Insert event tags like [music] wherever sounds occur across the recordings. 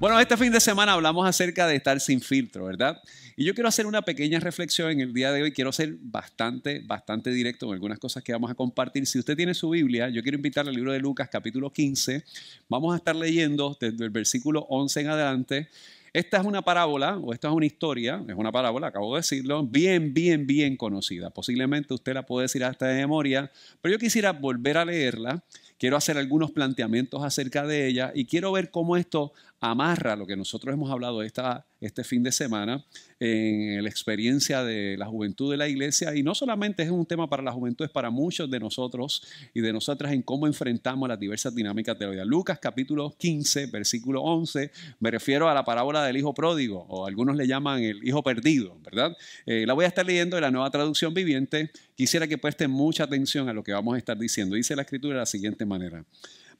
Bueno, este fin de semana hablamos acerca de estar sin filtro, ¿verdad? Y yo quiero hacer una pequeña reflexión en el día de hoy. Quiero ser bastante, bastante directo en algunas cosas que vamos a compartir. Si usted tiene su Biblia, yo quiero invitarle al libro de Lucas, capítulo 15. Vamos a estar leyendo desde el versículo 11 en adelante. Esta es una parábola, o esta es una historia, es una parábola, acabo de decirlo, bien, bien, bien conocida. Posiblemente usted la puede decir hasta de memoria, pero yo quisiera volver a leerla quiero hacer algunos planteamientos acerca de ella y quiero ver cómo esto amarra lo que nosotros hemos hablado esta, este fin de semana en la experiencia de la juventud de la iglesia. Y no solamente es un tema para la juventud, es para muchos de nosotros y de nosotras en cómo enfrentamos las diversas dinámicas de la vida. Lucas capítulo 15, versículo 11, me refiero a la parábola del hijo pródigo, o algunos le llaman el hijo perdido, ¿verdad? Eh, la voy a estar leyendo en la nueva traducción viviente. Quisiera que presten mucha atención a lo que vamos a estar diciendo. Dice la escritura de la siguiente manera.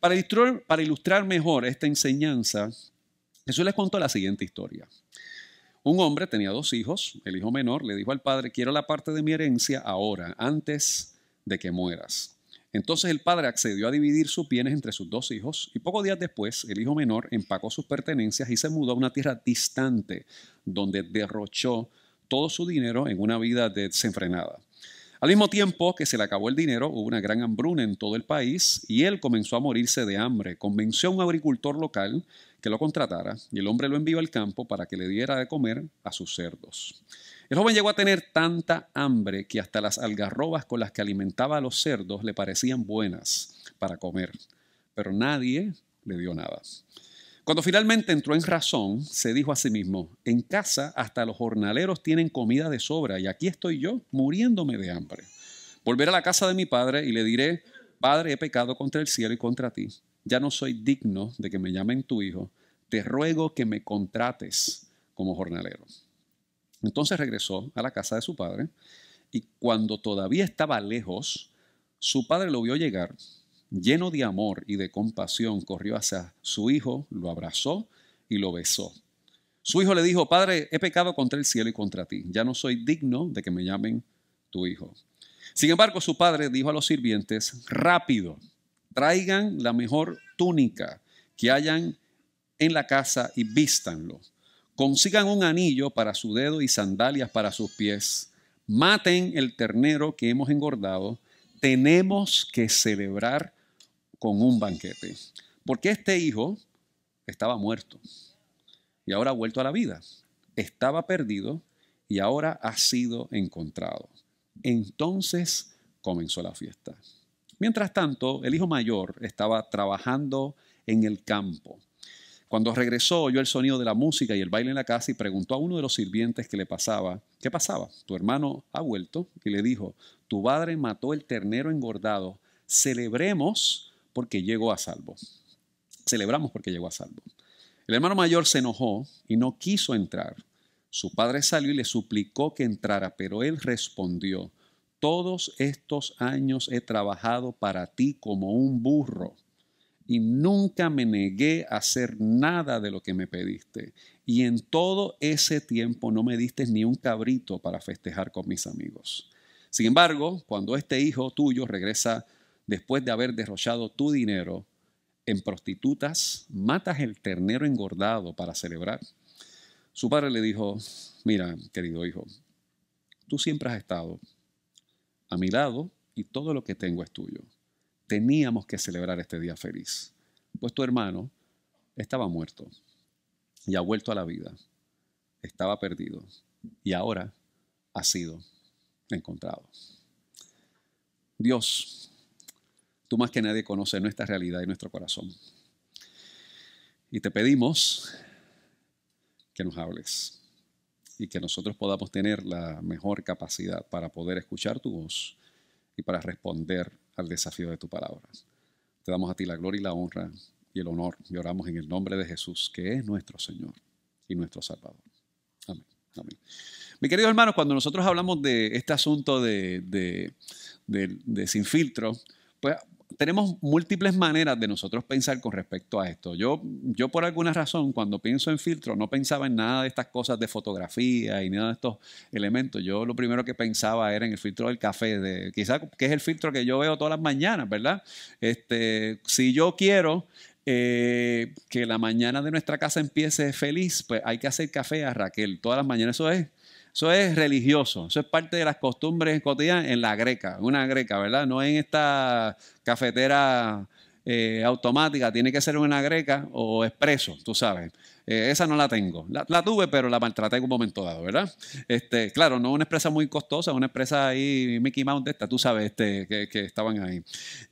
Para ilustrar, para ilustrar mejor esta enseñanza, Jesús les contó la siguiente historia. Un hombre tenía dos hijos. El hijo menor le dijo al padre, quiero la parte de mi herencia ahora, antes de que mueras. Entonces el padre accedió a dividir sus bienes entre sus dos hijos y pocos días después el hijo menor empacó sus pertenencias y se mudó a una tierra distante donde derrochó todo su dinero en una vida desenfrenada. Al mismo tiempo que se le acabó el dinero, hubo una gran hambruna en todo el país y él comenzó a morirse de hambre. Convenció a un agricultor local que lo contratara y el hombre lo envió al campo para que le diera de comer a sus cerdos. El joven llegó a tener tanta hambre que hasta las algarrobas con las que alimentaba a los cerdos le parecían buenas para comer, pero nadie le dio nada. Cuando finalmente entró en razón, se dijo a sí mismo, en casa hasta los jornaleros tienen comida de sobra y aquí estoy yo muriéndome de hambre. Volveré a la casa de mi padre y le diré, Padre, he pecado contra el cielo y contra ti ya no soy digno de que me llamen tu hijo, te ruego que me contrates como jornalero. Entonces regresó a la casa de su padre y cuando todavía estaba lejos, su padre lo vio llegar, lleno de amor y de compasión, corrió hacia su hijo, lo abrazó y lo besó. Su hijo le dijo, Padre, he pecado contra el cielo y contra ti, ya no soy digno de que me llamen tu hijo. Sin embargo, su padre dijo a los sirvientes, rápido, traigan la mejor túnica que hayan en la casa y vístanlo. Consigan un anillo para su dedo y sandalias para sus pies. Maten el ternero que hemos engordado. Tenemos que celebrar con un banquete. Porque este hijo estaba muerto y ahora ha vuelto a la vida. Estaba perdido y ahora ha sido encontrado. Entonces comenzó la fiesta. Mientras tanto, el hijo mayor estaba trabajando en el campo. Cuando regresó, oyó el sonido de la música y el baile en la casa y preguntó a uno de los sirvientes que le pasaba, ¿qué pasaba? Tu hermano ha vuelto y le dijo, tu padre mató el ternero engordado, celebremos porque llegó a salvo. Celebramos porque llegó a salvo. El hermano mayor se enojó y no quiso entrar. Su padre salió y le suplicó que entrara, pero él respondió, todos estos años he trabajado para ti como un burro y nunca me negué a hacer nada de lo que me pediste. Y en todo ese tiempo no me diste ni un cabrito para festejar con mis amigos. Sin embargo, cuando este hijo tuyo regresa después de haber derrochado tu dinero en prostitutas, matas el ternero engordado para celebrar. Su padre le dijo, mira, querido hijo, tú siempre has estado a mi lado y todo lo que tengo es tuyo. Teníamos que celebrar este día feliz, pues tu hermano estaba muerto y ha vuelto a la vida. Estaba perdido y ahora ha sido encontrado. Dios, tú más que nadie conoces nuestra realidad y nuestro corazón. Y te pedimos que nos hables y que nosotros podamos tener la mejor capacidad para poder escuchar tu voz y para responder al desafío de tu palabra. Te damos a ti la gloria y la honra y el honor y oramos en el nombre de Jesús, que es nuestro Señor y nuestro Salvador. Amén. Amén. Mi querido hermano, cuando nosotros hablamos de este asunto de, de, de sin filtro, pues tenemos múltiples maneras de nosotros pensar con respecto a esto. Yo, yo por alguna razón, cuando pienso en filtro, no pensaba en nada de estas cosas de fotografía y nada de estos elementos. Yo lo primero que pensaba era en el filtro del café, de, quizás que es el filtro que yo veo todas las mañanas, ¿verdad? Este, si yo quiero eh, que la mañana de nuestra casa empiece feliz, pues hay que hacer café a Raquel todas las mañanas. Eso es eso es religioso, eso es parte de las costumbres cotidianas en la greca, una greca, ¿verdad? No en esta cafetera eh, automática, tiene que ser una greca o expreso, tú sabes. Eh, esa no la tengo. La, tuve, pero la maltraté en un momento dado, ¿verdad? Este, claro, no una empresa muy costosa, una empresa ahí, Mickey Mouse de esta, tú sabes, este, que, estaban ahí.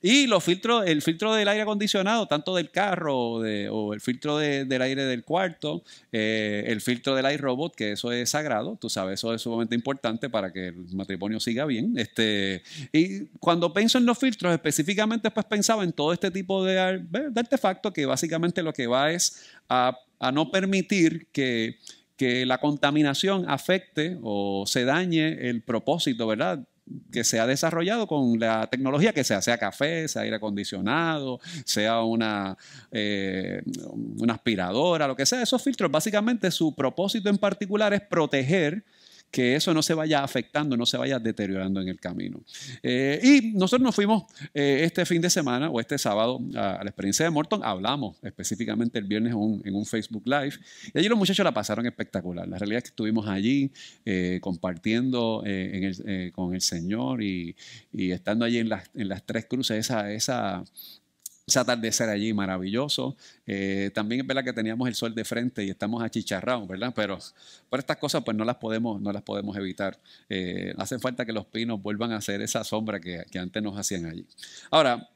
Y los filtros, el filtro del aire acondicionado, tanto del carro o el filtro del aire del cuarto, eh, el filtro del aire que eso es sagrado, tú sabes, eso es sumamente importante para que el matrimonio siga bien. Este, y cuando pienso en los filtros, específicamente, pues pensaba en todo este tipo de, de artefactos que básicamente lo que va es a a no permitir que, la contaminación afecte o se dañe el propósito, ¿verdad? que se ha desarrollado con la tecnología que sea, sea café, sea aire acondicionado, sea una, eh, una aspiradora, lo que sea. Esos filtros, básicamente su propósito en particular es proteger que eso no se vaya afectando, no se vaya deteriorando en el camino. Eh, y nosotros nos fuimos eh, este fin de semana o este sábado a, la experiencia de Morton, hablamos específicamente el viernes en un, Facebook Live, y allí los muchachos la pasaron espectacular. La realidad es que estuvimos allí eh, compartiendo con el Señor y, estando allí en las, en las tres cruces, esa, esa ese atardecer allí maravilloso. Eh, también es verdad que teníamos el sol de frente y estamos achicharrados, ¿verdad? Pero por estas cosas pues no las podemos, no las podemos evitar. Eh, hace falta que los pinos vuelvan a hacer esa sombra que, antes nos hacían allí. Ahora,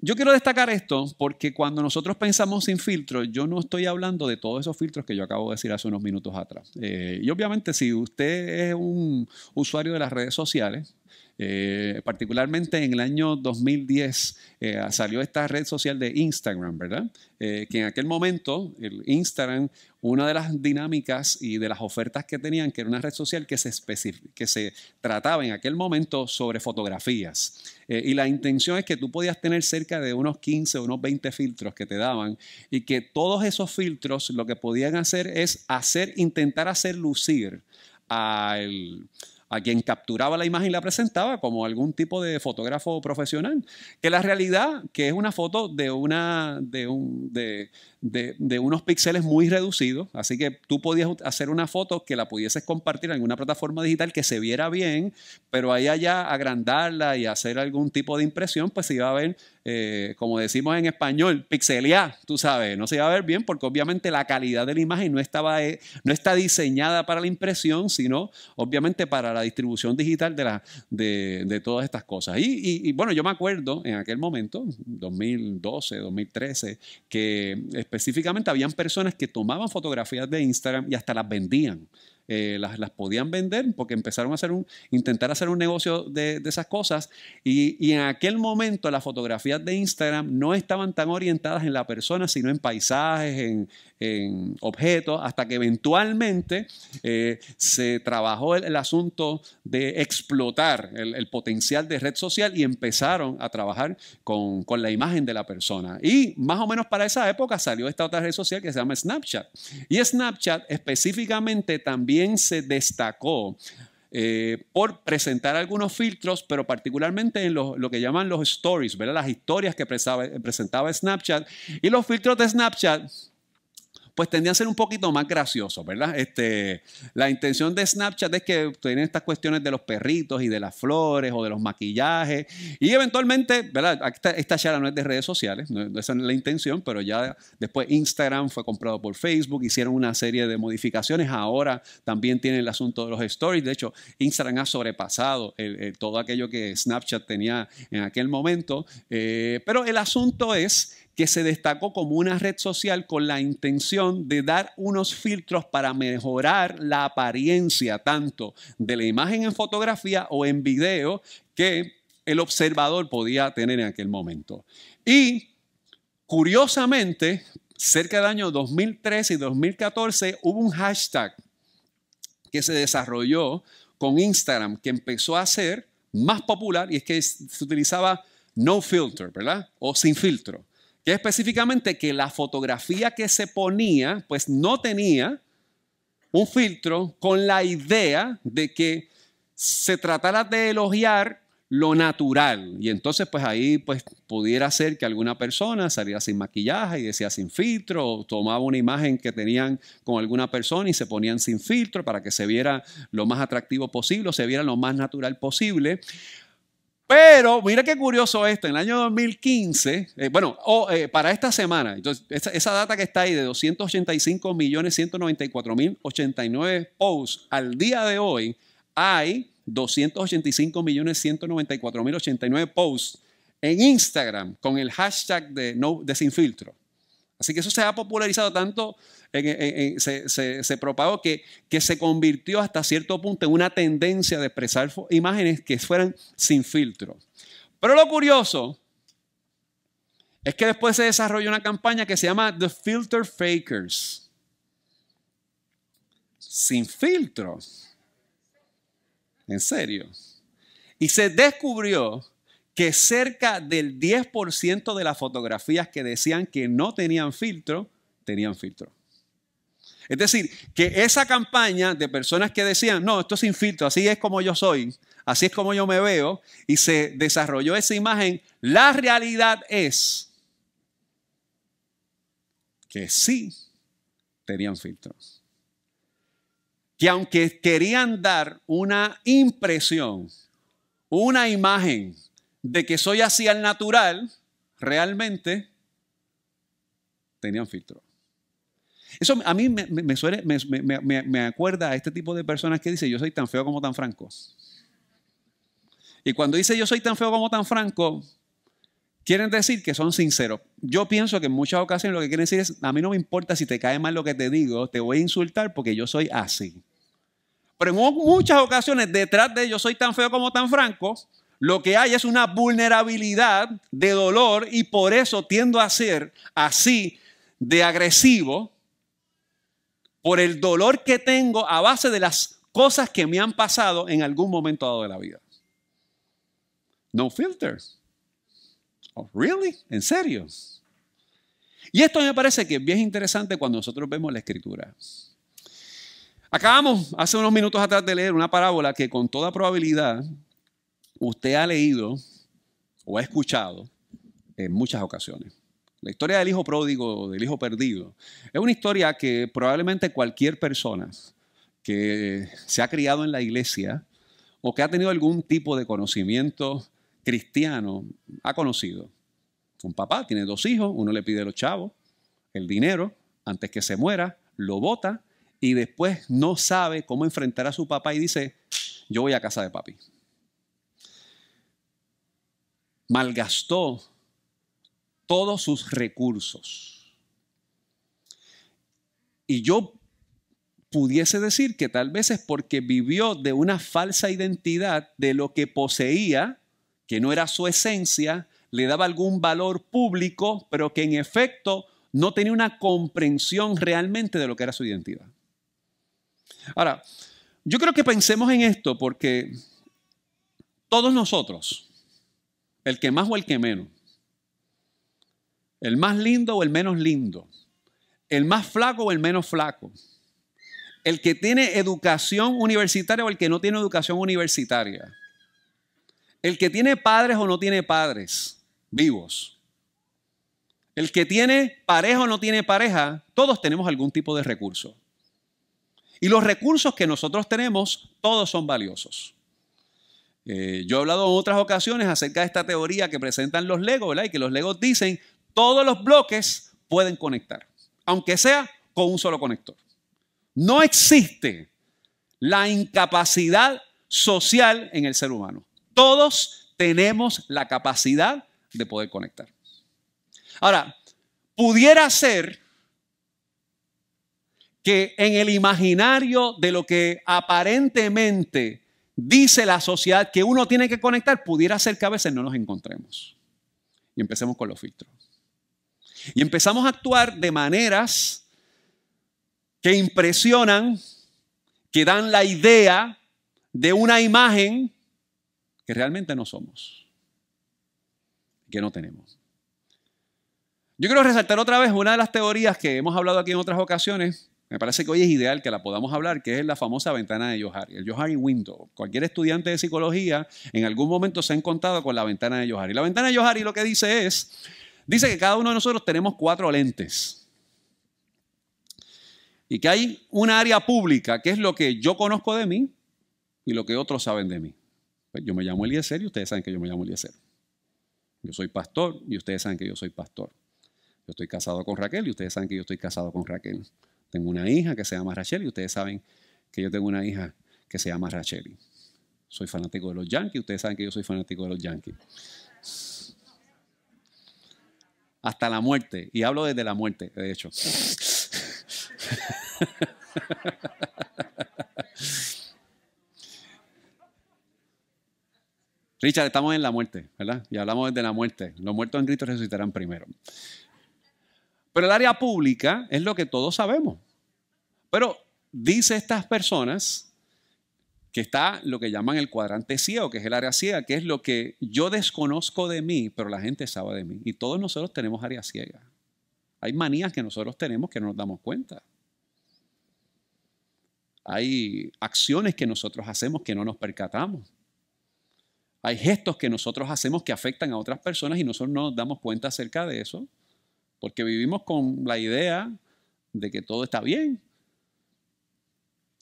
yo quiero destacar esto porque cuando nosotros pensamos sin filtros, yo no estoy hablando de todos esos filtros que yo acabo de decir hace unos minutos atrás. Eh, y obviamente si usted es un usuario de las redes sociales, eh, particularmente en el año 2010 eh, salió esta red social de Instagram, ¿verdad? Eh, que en aquel momento, el Instagram, una de las dinámicas y de las ofertas que tenían, que era una red social que se, que se trataba en aquel momento sobre fotografías. y la intención es que tú podías tener cerca de unos 15 o unos 20 filtros que te daban y que todos esos filtros lo que podían hacer es hacer, intentar hacer lucir al a quien capturaba la imagen y la presentaba como algún tipo de fotógrafo profesional. Que la realidad, que es una foto de, una, de, un, de, de, unos píxeles muy reducidos, así que tú podías hacer una foto que la pudieses compartir en alguna plataforma digital que se viera bien, pero ahí allá agrandarla y hacer algún tipo de impresión, pues se iba a ver, eh, como decimos en español, pixelear, tú sabes, no se iba a ver bien porque obviamente la calidad de la imagen no, estaba, eh, no está diseñada para la impresión, sino obviamente para la distribución digital de, la, de, todas estas cosas. Y, y, bueno, yo me acuerdo en aquel momento, 2012, 2013, que específicamente habían personas que tomaban fotografías de Instagram y hasta las vendían. Eh, las, podían vender porque empezaron a hacer un, intentar hacer un negocio de, de esas cosas y, en aquel momento las fotografías de Instagram no estaban tan orientadas en la persona, sino en paisajes, en, en objetos, hasta que eventualmente eh, se trabajó el, asunto de explotar el, potencial de red social y empezaron a trabajar con, con, la imagen de la persona. Y más o menos para esa época salió esta otra red social que se llama Snapchat. Y Snapchat específicamente también se destacó eh, por presentar algunos filtros, pero particularmente en lo, que llaman los stories, ¿verdad? las historias que presentaba Snapchat. Y los filtros de Snapchat pues tendían a ser un poquito más graciosos, ¿verdad? Este, la intención de Snapchat es que tienen estas cuestiones de los perritos y de las flores o de los maquillajes y eventualmente, ¿verdad? Esta, esta charla no es de redes sociales, no es la intención, pero ya después Instagram fue comprado por Facebook, hicieron una serie de modificaciones, ahora también tienen el asunto de los stories, de hecho Instagram ha sobrepasado todo aquello que Snapchat tenía en aquel momento, eh, pero el asunto es que se destacó como una red social con la intención de dar unos filtros para mejorar la apariencia tanto de la imagen en fotografía o en video que el observador podía tener en aquel momento. Y curiosamente, cerca del año 2013 y 2014 hubo un hashtag que se desarrolló con Instagram que empezó a ser más popular y es que se utilizaba no filter, ¿verdad? O sin filtro. Que específicamente que la fotografía que se ponía, pues no tenía un filtro con la idea de que se tratara de elogiar lo natural. Y entonces, pues ahí pues, pudiera ser que alguna persona saliera sin maquillaje y decía sin filtro, o tomaba una imagen que tenían con alguna persona y se ponían sin filtro para que se viera lo más atractivo posible, o se viera lo más natural posible. Pero mira qué curioso esto, en el año 2015, eh, bueno, eh, para esta semana, entonces esa, data que está ahí de 285 millones 194 mil 89 posts al día de hoy, hay 285 millones 194 mil 89 posts en Instagram con el hashtag de, no, de sin filtro. Así que eso se ha popularizado tanto, se, propagó que, que se convirtió hasta cierto punto en una tendencia de expresar imágenes que fueran sin filtro. Pero lo curioso es que después se desarrolló una campaña que se llama The Filter Fakers. Sin filtro. En serio. Y se descubrió que cerca del 10% de las fotografías que decían que no tenían filtro, tenían filtro. Es decir, que esa campaña de personas que decían, no, esto es sin filtro, así es como yo soy, así es como yo me veo, y se desarrolló esa imagen, la realidad es que sí tenían filtros que aunque querían dar una impresión, una imagen de que soy así al natural, realmente tenían filtro. Eso a mí me, me, me, acuerda a este tipo de personas que dice yo soy tan feo como tan franco. Y cuando dice yo soy tan feo como tan franco, quieren decir que son sinceros. Yo pienso que en muchas ocasiones lo que quieren decir es, a mí no me importa si te cae mal lo que te digo, te voy a insultar porque yo soy así. Pero en muchas ocasiones, detrás de yo soy tan feo como tan franco, lo que hay es una vulnerabilidad de dolor y por eso tiendo a ser así de agresivo por el dolor que tengo a base de las cosas que me han pasado en algún momento dado de la vida. No filters. Oh, really? ¿En serio? Y esto me parece que es bien interesante cuando nosotros vemos la escritura. Acabamos hace unos minutos atrás de leer una parábola que con toda probabilidad usted ha leído o ha escuchado en muchas ocasiones. La historia del hijo pródigo, del hijo perdido, es una historia que probablemente cualquier persona que se ha criado en la iglesia o que ha tenido algún tipo de conocimiento cristiano ha conocido. Un papá tiene dos hijos, uno le pide a los chavos el dinero antes que se muera, lo bota y después no sabe cómo enfrentar a su papá y dice, yo voy a casa de papi. Malgastó todos sus recursos. Y yo pudiese decir que tal vez es porque vivió de una falsa identidad de lo que poseía, que no era su esencia, le daba algún valor público, pero que en efecto no tenía una comprensión realmente de lo que era su identidad. Ahora, yo creo que pensemos en esto porque todos nosotros, el que más o el que menos, el más lindo o el menos lindo, el más flaco o el menos flaco, el que tiene educación universitaria o el que no tiene educación universitaria, el que tiene padres o no tiene padres vivos, el que tiene pareja o no tiene pareja, todos tenemos algún tipo de recurso. Y los recursos que nosotros tenemos, todos son valiosos. Eh, yo he hablado en otras ocasiones acerca de esta teoría que presentan los Legos, ¿verdad? Y que los Legos dicen, todos los bloques pueden conectar, aunque sea con un solo conector. No existe la incapacidad social en el ser humano. Todos tenemos la capacidad de poder conectar. Ahora, pudiera ser que en el imaginario de lo que aparentemente dice la sociedad que uno tiene que conectar, pudiera ser que a veces no nos encontremos. Y empecemos con los filtros. Y empezamos a actuar de maneras que impresionan, que dan la idea de una imagen que realmente no somos. que no tenemos. Yo quiero resaltar otra vez una de las teorías que hemos hablado aquí en otras ocasiones. Me parece que hoy es ideal que la podamos hablar, que es la famosa ventana de Johari, el Johari Window. Cualquier estudiante de psicología en algún momento se ha encontrado con la ventana de Johari. La ventana de Johari lo que dice es, dice que cada uno de nosotros tenemos cuatro lentes. Y que hay una área pública, que es lo que yo conozco de mí y lo que otros saben de mí. Pues yo me llamo Eliezer y ustedes saben que yo me llamo Eliezer. Yo soy pastor y ustedes saben que yo soy pastor. Yo estoy casado con Raquel y ustedes saben que yo estoy casado con Raquel. Tengo una hija que se llama Rachel y ustedes saben que yo tengo una hija que se llama Rachel. Soy fanático de los Yankees, ustedes saben que yo soy fanático de los Yankees. Hasta la muerte, y hablo desde la muerte, de hecho. [laughs] Richard, estamos en la muerte, ¿verdad? Y hablamos desde la muerte. Los muertos en Cristo resucitarán primero. Pero el área pública es lo que todos sabemos. Pero dice estas personas que está lo que llaman el cuadrante ciego, que es el área ciega, que es lo que yo desconozco de mí, pero la gente sabe de mí. Y todos nosotros tenemos área ciega. Hay manías que nosotros tenemos que no nos damos cuenta. Hay acciones que nosotros hacemos que no nos percatamos. Hay gestos que nosotros hacemos que afectan a otras personas y nosotros no nos damos cuenta acerca de eso porque vivimos con la idea de que todo está bien.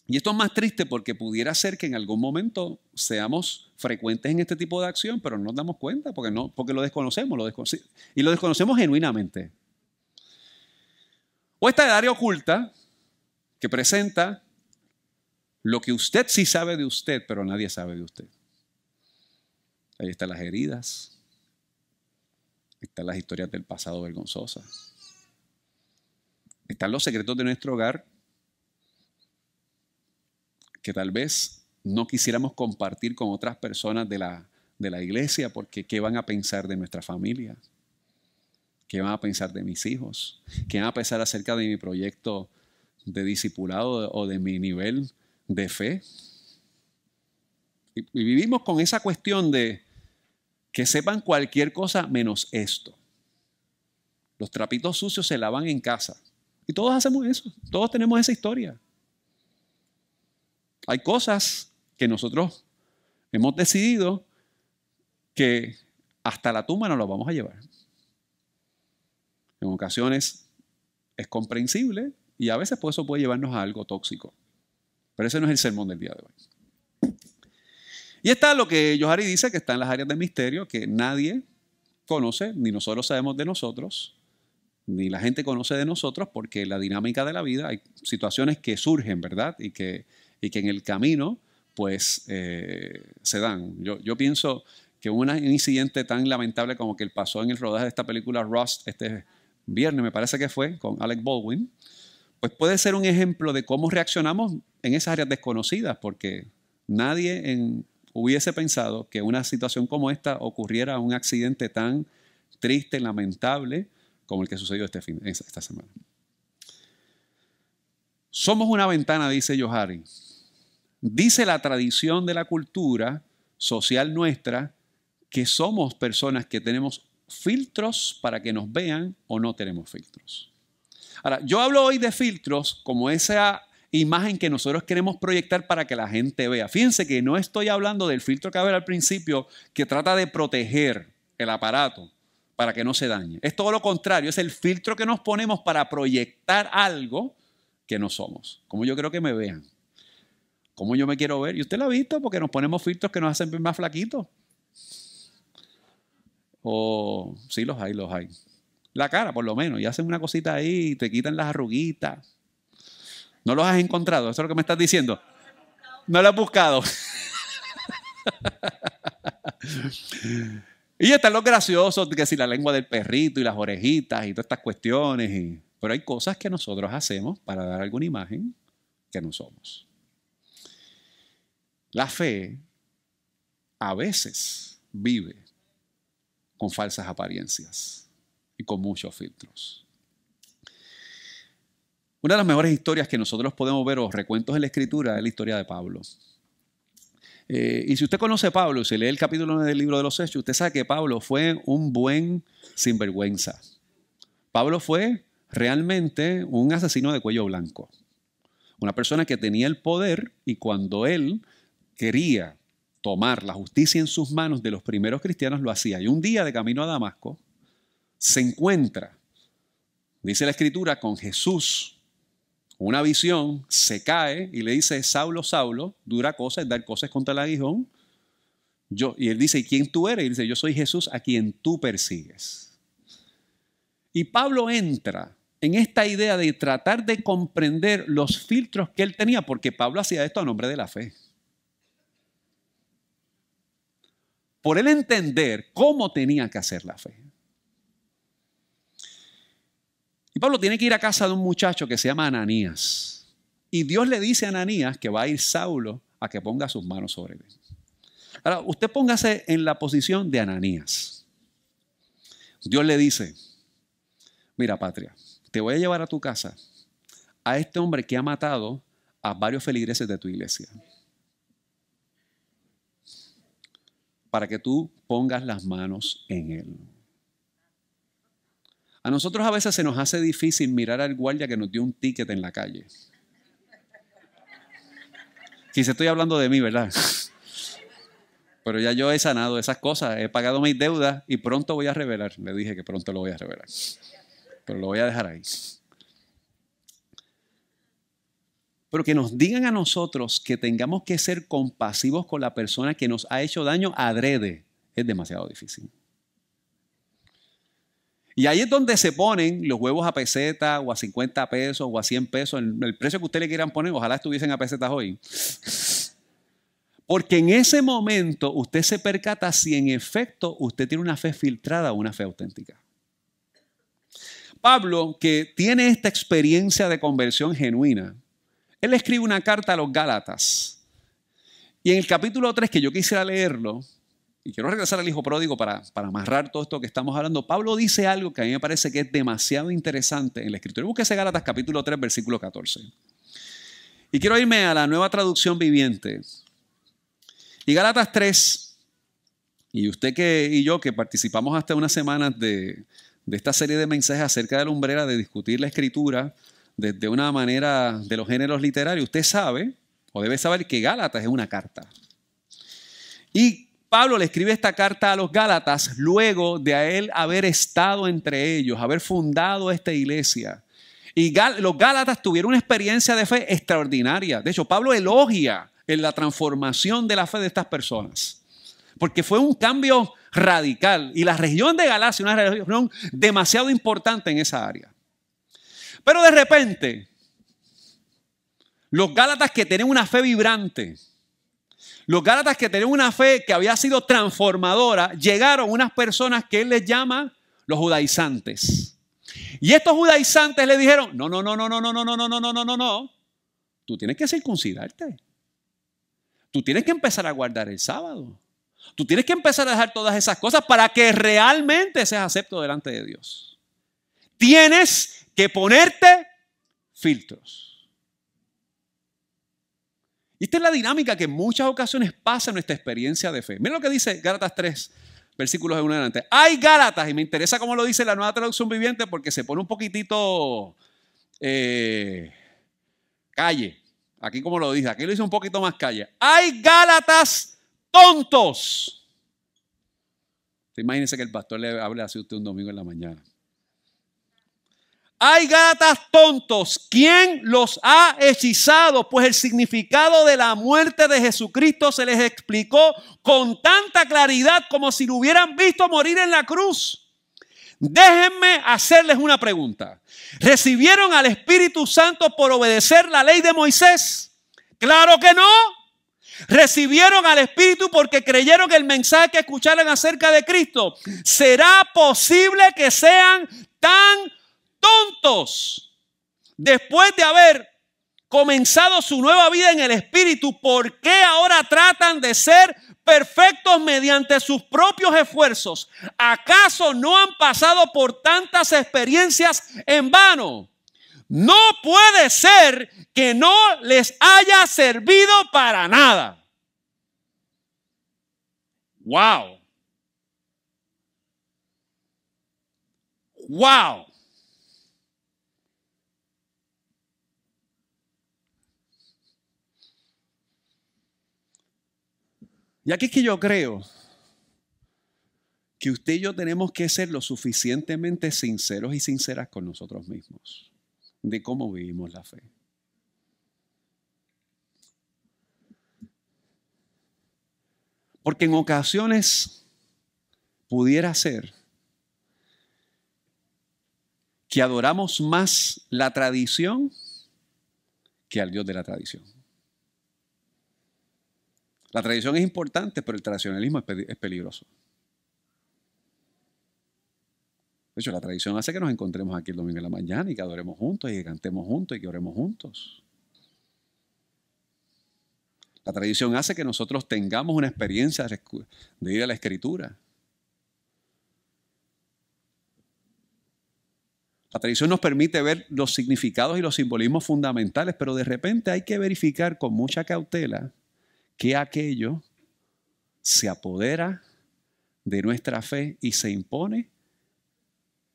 Y esto es más triste porque pudiera ser que en algún momento seamos frecuentes en este tipo de acción, pero no nos damos cuenta porque, no, porque lo desconocemos, lo y lo desconocemos genuinamente. O esta área oculta que presenta lo que usted sí sabe de usted, pero nadie sabe de usted. Ahí están las heridas, están las historias del pasado vergonzosas. Están los secretos de nuestro hogar que tal vez no quisiéramos compartir con otras personas de la, de la iglesia porque ¿qué van a pensar de nuestra familia? ¿Qué van a pensar de mis hijos? ¿Qué van a pensar acerca de mi proyecto de discipulado o de mi nivel de fe? y vivimos con esa cuestión de, que sepan cualquier cosa menos esto. Los trapitos sucios se lavan en casa. Y todos hacemos eso. Todos tenemos esa historia. Hay cosas que nosotros hemos decidido que hasta la tumba nos las vamos a llevar. En ocasiones es comprensible y a veces pues eso puede llevarnos a algo tóxico. Pero ese no es el sermón del día de hoy. Y está lo que Johari dice, que está en las áreas de misterio, que nadie conoce, ni nosotros sabemos de nosotros, ni la gente conoce de nosotros, porque la dinámica de la vida, hay situaciones que surgen, ¿verdad? Y que, y que en el camino, pues, eh, se dan. Yo, pienso que un incidente tan lamentable como que pasó en el rodaje de esta película Rust este viernes, me parece que fue, con Alec Baldwin, pues puede ser un ejemplo de cómo reaccionamos en esas áreas desconocidas, porque nadie hubiese pensado que una situación como esta ocurriera un accidente tan triste, lamentable, como el que sucedió este fin, esta semana. Somos una ventana, dice Johari. Dice la tradición de la cultura social nuestra que somos personas que tenemos filtros para que nos vean o no tenemos filtros. Ahora, yo hablo hoy de filtros como esa imagen que nosotros queremos proyectar para que la gente vea. Fíjense que no estoy hablando del filtro que había al principio que trata de proteger el aparato para que no se dañe. Es todo lo contrario, es el filtro que nos ponemos para proyectar algo que no somos. Como yo creo que me vean. Como yo me quiero ver. Y usted lo ha visto porque nos ponemos filtros que nos hacen ver más flaquitos. O sí los hay, los hay. La cara, por lo menos. Y hacen una cosita ahí te quitan las arruguitas. ¿No los has encontrado? ¿Eso es lo que me estás diciendo? No lo has buscado. [laughs] y están los graciosos, que si la lengua del perrito y las orejitas y todas estas cuestiones. pero hay cosas que nosotros hacemos para dar alguna imagen que no somos. La fe a veces vive con falsas apariencias y con muchos filtros. Una de las mejores historias que nosotros podemos ver o recuentos en la escritura es la historia de Pablo. Eh, y si usted conoce a Pablo, si lee el capítulo del libro de los Hechos, usted sabe que Pablo fue un buen sinvergüenza. Pablo fue realmente un asesino de cuello blanco. Una persona que tenía el poder y cuando él quería tomar la justicia en sus manos de los primeros cristianos lo hacía. Y un día de camino a Damasco se encuentra, dice la escritura, con Jesús, una visión, se cae y le dice, Saulo, Saulo, dura cosa es dar cosas contra el aguijón. Yo, y él dice, ¿y quién tú eres? Y dice, yo soy Jesús a quien tú persigues. Y Pablo entra en esta idea de tratar de comprender los filtros que él tenía, porque Pablo hacía esto a nombre de la fe. Por él entender cómo tenía que hacer la fe. Y Pablo tiene que ir a casa de un muchacho que se llama Ananías. Y Dios le dice a Ananías que va a ir Saulo a que ponga sus manos sobre él. Ahora, usted póngase en la posición de Ananías. Dios le dice, mira patria, te voy a llevar a tu casa a este hombre que ha matado a varios feligreses de tu iglesia. Para que tú pongas las manos en él. A nosotros a veces se nos hace difícil mirar al guardia que nos dio un ticket en la calle. Quizá estoy hablando de mí, ¿verdad? Pero ya yo he sanado esas cosas, he pagado mis deudas y pronto voy a revelar. Le dije que pronto lo voy a revelar. Pero lo voy a dejar ahí. Pero que nos digan a nosotros que tengamos que ser compasivos con la persona que nos ha hecho daño adrede es demasiado difícil. Y ahí es donde se ponen los huevos a peseta o a 50 pesos o a 100 pesos, el, precio que usted le quieran poner, ojalá estuviesen a pesetas hoy. Porque en ese momento usted se percata si en efecto usted tiene una fe filtrada o una fe auténtica. Pablo, que tiene esta experiencia de conversión genuina, él escribe una carta a los Gálatas. Y en el capítulo 3, que yo quisiera leerlo, y quiero regresar al hijo pródigo para, para amarrar todo esto que estamos hablando, Pablo dice algo que a mí me parece que es demasiado interesante en la escritura. Búsquese Gálatas capítulo 3, versículo 14. Y quiero irme a la nueva traducción viviente. Y Gálatas 3, y usted que, y yo que participamos hasta unas semanas de, de esta serie de mensajes acerca de la umbrera, de discutir la escritura desde una manera de los géneros literarios, usted sabe, o debe saber, que Gálatas es una carta. Y Pablo le escribe esta carta a los Gálatas luego de a él haber estado entre ellos, haber fundado esta iglesia. Y los Gálatas tuvieron una experiencia de fe extraordinaria. De hecho, Pablo elogia en la transformación de la fe de estas personas. Porque fue un cambio radical. Y la región de Galacia, una región demasiado importante en esa área. Pero de repente, los Gálatas que tienen una fe vibrante, los Gálatas que tenían una fe que había sido transformadora, llegaron unas personas que él les llama los judaizantes. Y estos judaizantes le dijeron, no, no, no, no, no, no, no, no, no, no, no, no, no, no. Tú tienes que circuncidarte. Tú tienes que empezar a guardar el sábado. Tú tienes que empezar a dejar todas esas cosas para que realmente seas acepto delante de Dios. Tienes que ponerte filtros. Y esta es la dinámica que en muchas ocasiones pasa en nuestra experiencia de fe. Miren lo que dice Gálatas 3, versículos de 1 adelante. Hay Gálatas, y me interesa cómo lo dice la nueva traducción viviente porque se pone un poquitito eh, calle. Aquí como lo dice, aquí lo dice un poquito más calle. Hay Gálatas tontos. Imagínense que el pastor le hable así a usted un domingo en la mañana. Hay gatas tontos. ¿Quién los ha hechizado? Pues el significado de la muerte de Jesucristo se les explicó con tanta claridad como si lo hubieran visto morir en la cruz. Déjenme hacerles una pregunta. ¿Recibieron al Espíritu Santo por obedecer la ley de Moisés? Claro que no. Recibieron al Espíritu porque creyeron el mensaje que escucharon acerca de Cristo. ¿Será posible que sean tan tontos. Después de haber comenzado su nueva vida en el Espíritu, ¿por qué ahora tratan de ser perfectos mediante sus propios esfuerzos? ¿Acaso no han pasado por tantas experiencias en vano? No puede ser que no les haya servido para nada. ¡Wow! ¡Wow! Y aquí es que yo creo que usted y yo tenemos que ser lo suficientemente sinceros y sinceras con nosotros mismos de cómo vivimos la fe. Porque en ocasiones pudiera ser que adoramos más la tradición que al Dios de la tradición. La tradición es importante, pero el tradicionalismo es, peligroso. De hecho, la tradición hace que nos encontremos aquí el domingo en la mañana y que adoremos juntos y que cantemos juntos y que oremos juntos. La tradición hace que nosotros tengamos una experiencia de ir a la escritura. La tradición nos permite ver los significados y los simbolismos fundamentales, pero de repente hay que verificar con mucha cautela que aquello se apodera de nuestra fe y se impone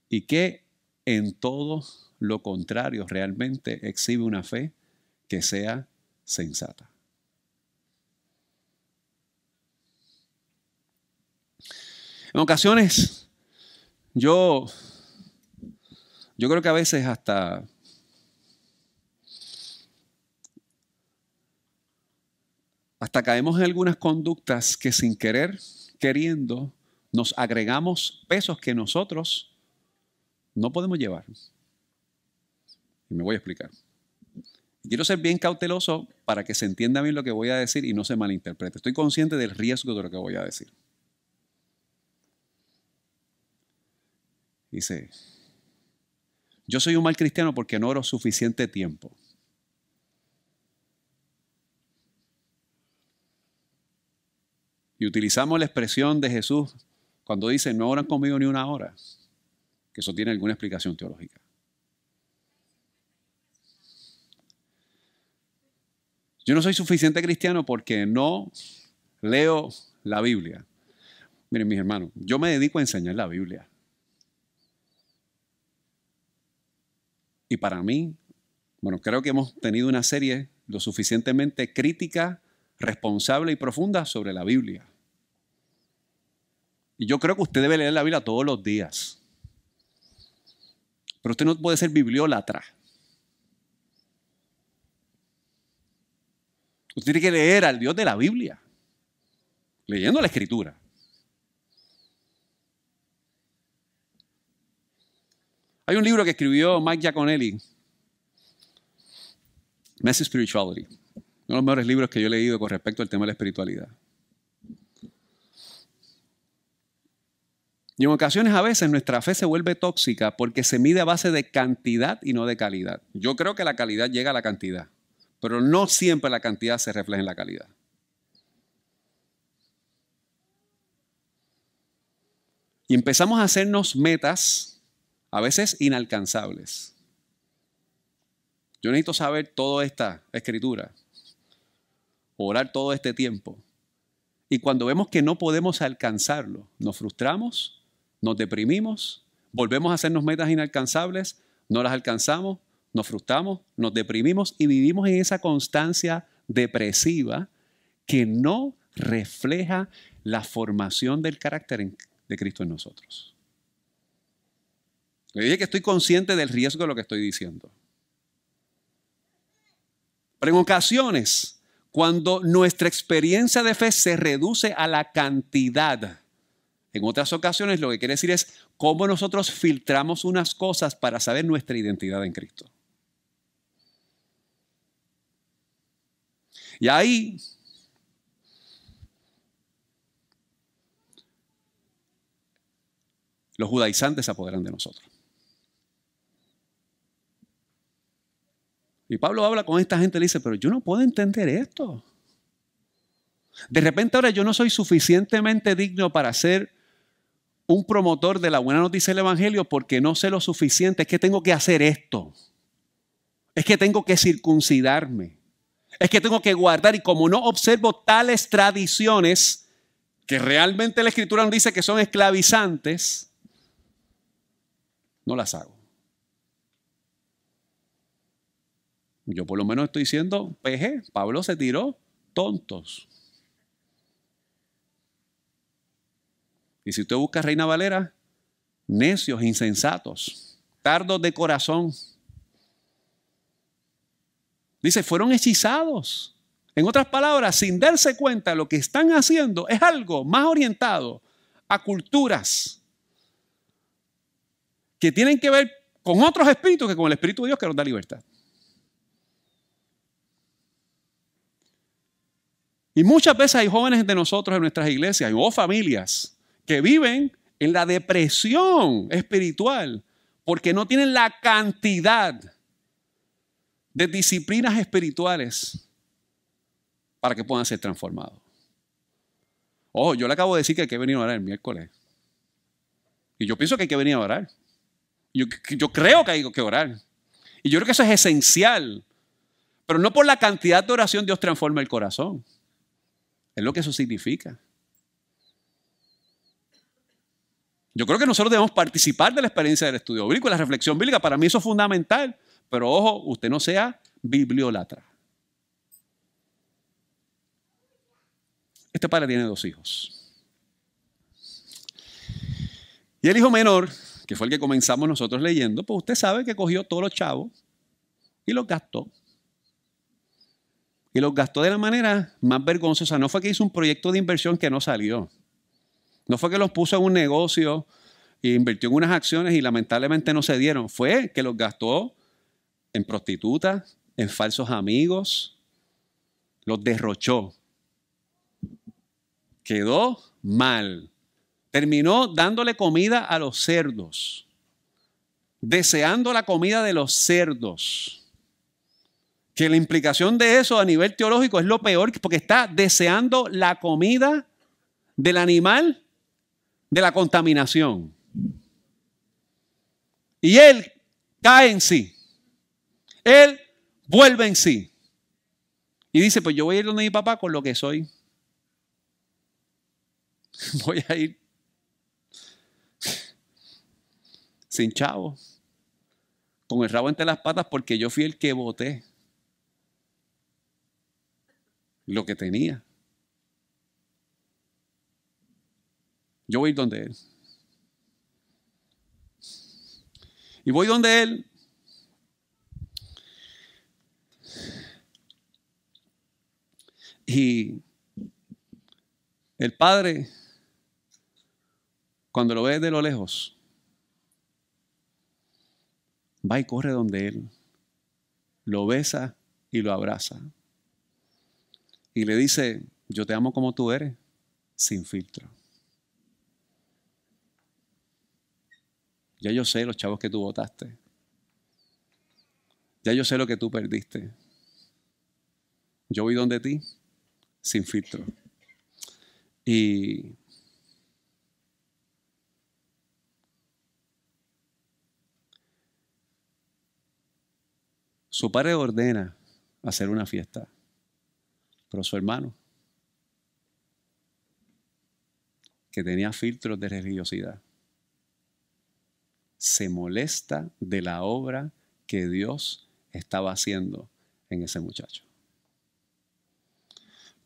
y que en todo lo contrario realmente exhibe una fe que sea sensata. En ocasiones, yo, yo creo que a veces hasta hasta caemos en algunas conductas que sin querer, queriendo, nos agregamos pesos que nosotros no podemos llevar. Y me voy a explicar. Quiero ser bien cauteloso para que se entienda bien lo que voy a decir y no se malinterprete. Estoy consciente del riesgo de lo que voy a decir. Dice, yo soy un mal cristiano porque no oro suficiente tiempo. Y utilizamos la expresión de Jesús cuando dice, no oran conmigo ni una hora, que eso tiene alguna explicación teológica. Yo no soy suficiente cristiano porque no leo la Biblia. Miren, mis hermanos, yo me dedico a enseñar la Biblia. Y para mí, bueno, creo que hemos tenido una serie lo suficientemente crítica responsable y profunda sobre la Biblia. Y yo creo que usted debe leer la Biblia todos los días. Pero usted no puede ser bibliólatra. Usted tiene que leer al Dios de la Biblia, leyendo la Escritura. Hay un libro que escribió Mike Giaconelli, Messy Spirituality. Uno de los mejores libros que yo he leído con respecto al tema de la espiritualidad. Y en ocasiones a veces nuestra fe se vuelve tóxica porque se mide a base de cantidad y no de calidad. Yo creo que la calidad llega a la cantidad, pero no siempre la cantidad se refleja en la calidad. Y empezamos a hacernos metas a veces inalcanzables. Yo necesito saber toda esta escritura orar todo este tiempo. Y cuando vemos que no podemos alcanzarlo, nos frustramos, nos deprimimos, volvemos a hacernos metas inalcanzables, no las alcanzamos, nos frustramos, nos deprimimos y vivimos en esa constancia depresiva que no refleja la formación del carácter de Cristo en nosotros. Le dije que estoy consciente del riesgo de lo que estoy diciendo. Pero en ocasiones cuando nuestra experiencia de fe se reduce a la cantidad. En otras ocasiones lo que quiere decir es cómo nosotros filtramos unas cosas para saber nuestra identidad en Cristo. Y ahí los judaizantes se apoderan de nosotros. Y Pablo habla con esta gente y le dice, pero yo no puedo entender esto. De repente ahora yo no soy suficientemente digno para ser un promotor de la buena noticia del Evangelio porque no sé lo suficiente. Es que tengo que hacer esto. Es que tengo que circuncidarme. Es que tengo que guardar y como no observo tales tradiciones, que realmente la escritura nos dice que son esclavizantes, no las hago. Yo por lo menos estoy diciendo, peje, Pablo se tiró tontos. Y si usted busca Reina Valera, necios, insensatos, tardos de corazón. Dice, fueron hechizados. En otras palabras, sin darse cuenta, lo que están haciendo es algo más orientado a culturas que tienen que ver con otros espíritus que con el Espíritu de Dios que nos da libertad. Y muchas veces hay jóvenes de nosotros en nuestras iglesias o familias que viven en la depresión espiritual porque no tienen la cantidad de disciplinas espirituales para que puedan ser transformados. Ojo, yo le acabo de decir que hay que venir a orar el miércoles. Y yo pienso que hay que venir a orar. Yo, yo creo que hay que orar. Y yo creo que eso es esencial. Pero no por la cantidad de oración Dios transforma el corazón. Es lo que eso significa. Yo creo que nosotros debemos participar de la experiencia del estudio bíblico y la reflexión bíblica. Para mí eso es fundamental. Pero ojo, usted no sea bibliolatra. Este padre tiene dos hijos. Y el hijo menor, que fue el que comenzamos nosotros leyendo, pues usted sabe que cogió todos los chavos y los gastó. Y los gastó de la manera más vergonzosa. No fue que hizo un proyecto de inversión que no salió. No fue que los puso en un negocio e invirtió en unas acciones y lamentablemente no se dieron. Fue que los gastó en prostitutas, en falsos amigos, los derrochó. Quedó mal. Terminó dándole comida a los cerdos, deseando la comida de los cerdos. Que la implicación de eso a nivel teológico es lo peor, porque está deseando la comida del animal de la contaminación. Y él cae en sí. Él vuelve en sí. Y dice, pues yo voy a ir donde mi papá con lo que soy. [laughs] Voy a ir sin chavo, con el rabo entre las patas porque yo fui el que voté lo que tenía. Yo voy donde Él. Y voy donde Él. Y el Padre, cuando lo ve de lo lejos, va y corre donde Él. Lo besa y lo abraza. Y le dice, yo te amo como tú eres, sin filtro. Ya yo sé los chavos que tú votaste. Ya yo sé lo que tú perdiste. Yo voy donde ti sin filtro. Y su padre ordena hacer una fiesta, pero su hermano, que tenía filtros de religiosidad, se molesta de la obra que Dios estaba haciendo en ese muchacho.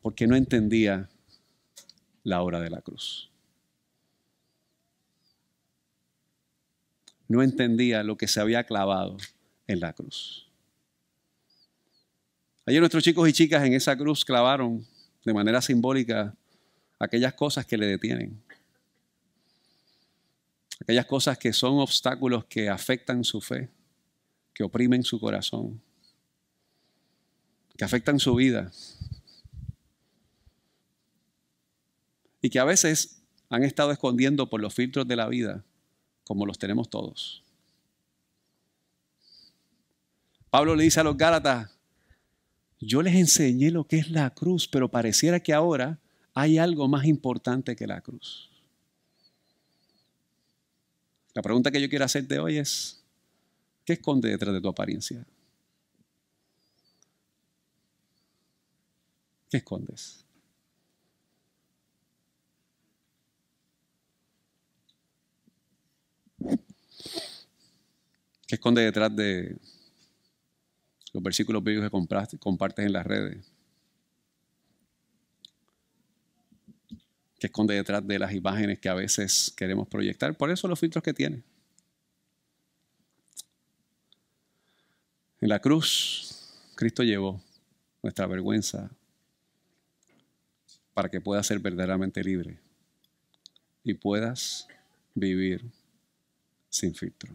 Porque no entendía la obra de la cruz. No entendía lo que se había clavado en la cruz. Ayer nuestros chicos y chicas en esa cruz clavaron de manera simbólica aquellas cosas que le detienen aquellas cosas que son obstáculos que afectan su fe, que oprimen su corazón, que afectan su vida y que a veces han estado escondiendo por los filtros de la vida, como los tenemos todos. Pablo le dice a los Gálatas, yo les enseñé lo que es la cruz, pero pareciera que ahora hay algo más importante que la cruz. La pregunta que yo quiero hacerte hoy es, ¿qué esconde detrás de tu apariencia? ¿Qué escondes? ¿Qué esconde detrás de los versículos bíblicos que compartes en las redes? ¿Qué esconde detrás de las imágenes que a veces queremos proyectar? Por eso los filtros que tiene. En la cruz, Cristo llevó nuestra vergüenza para que puedas ser verdaderamente libre y puedas vivir sin filtro.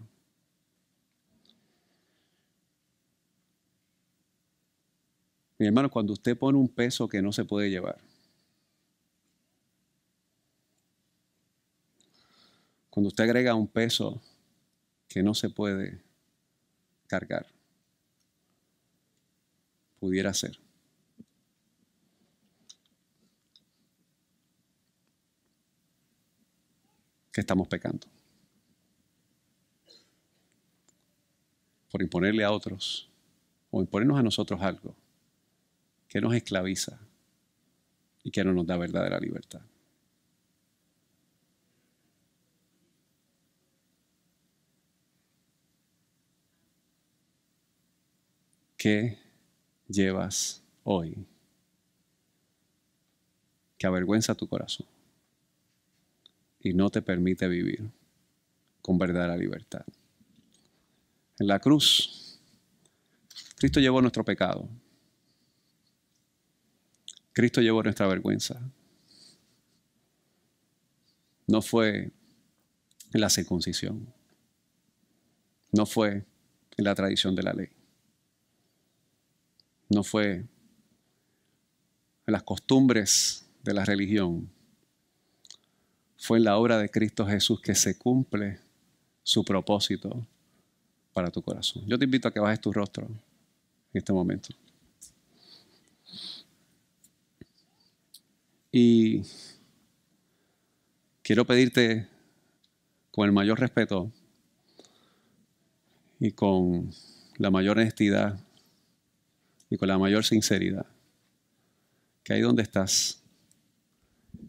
Mi hermano, cuando usted pone un peso que no se puede llevar, cuando usted agrega un peso que no se puede cargar, pudiera ser que estamos pecando. Por imponerle a otros o imponernos a nosotros algo que nos esclaviza y que no nos da verdadera libertad. ¿Qué llevas hoy que avergüenza tu corazón? y no te permite vivir con verdadera libertad. En la cruz, Cristo llevó nuestro pecado. Cristo llevó nuestra vergüenza. No fue en la circuncisión. No fue en la tradición de la ley. No fue en las costumbres de la religión fue en la obra de Cristo Jesús que se cumple su propósito para tu corazón. Yo te invito a que bajes tu rostro en este momento. Y quiero pedirte con el mayor respeto y con la mayor honestidad y con la mayor sinceridad que ahí donde estás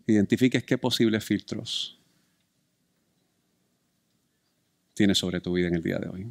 identifiques qué posibles filtros tienes sobre tu vida en el día de hoy.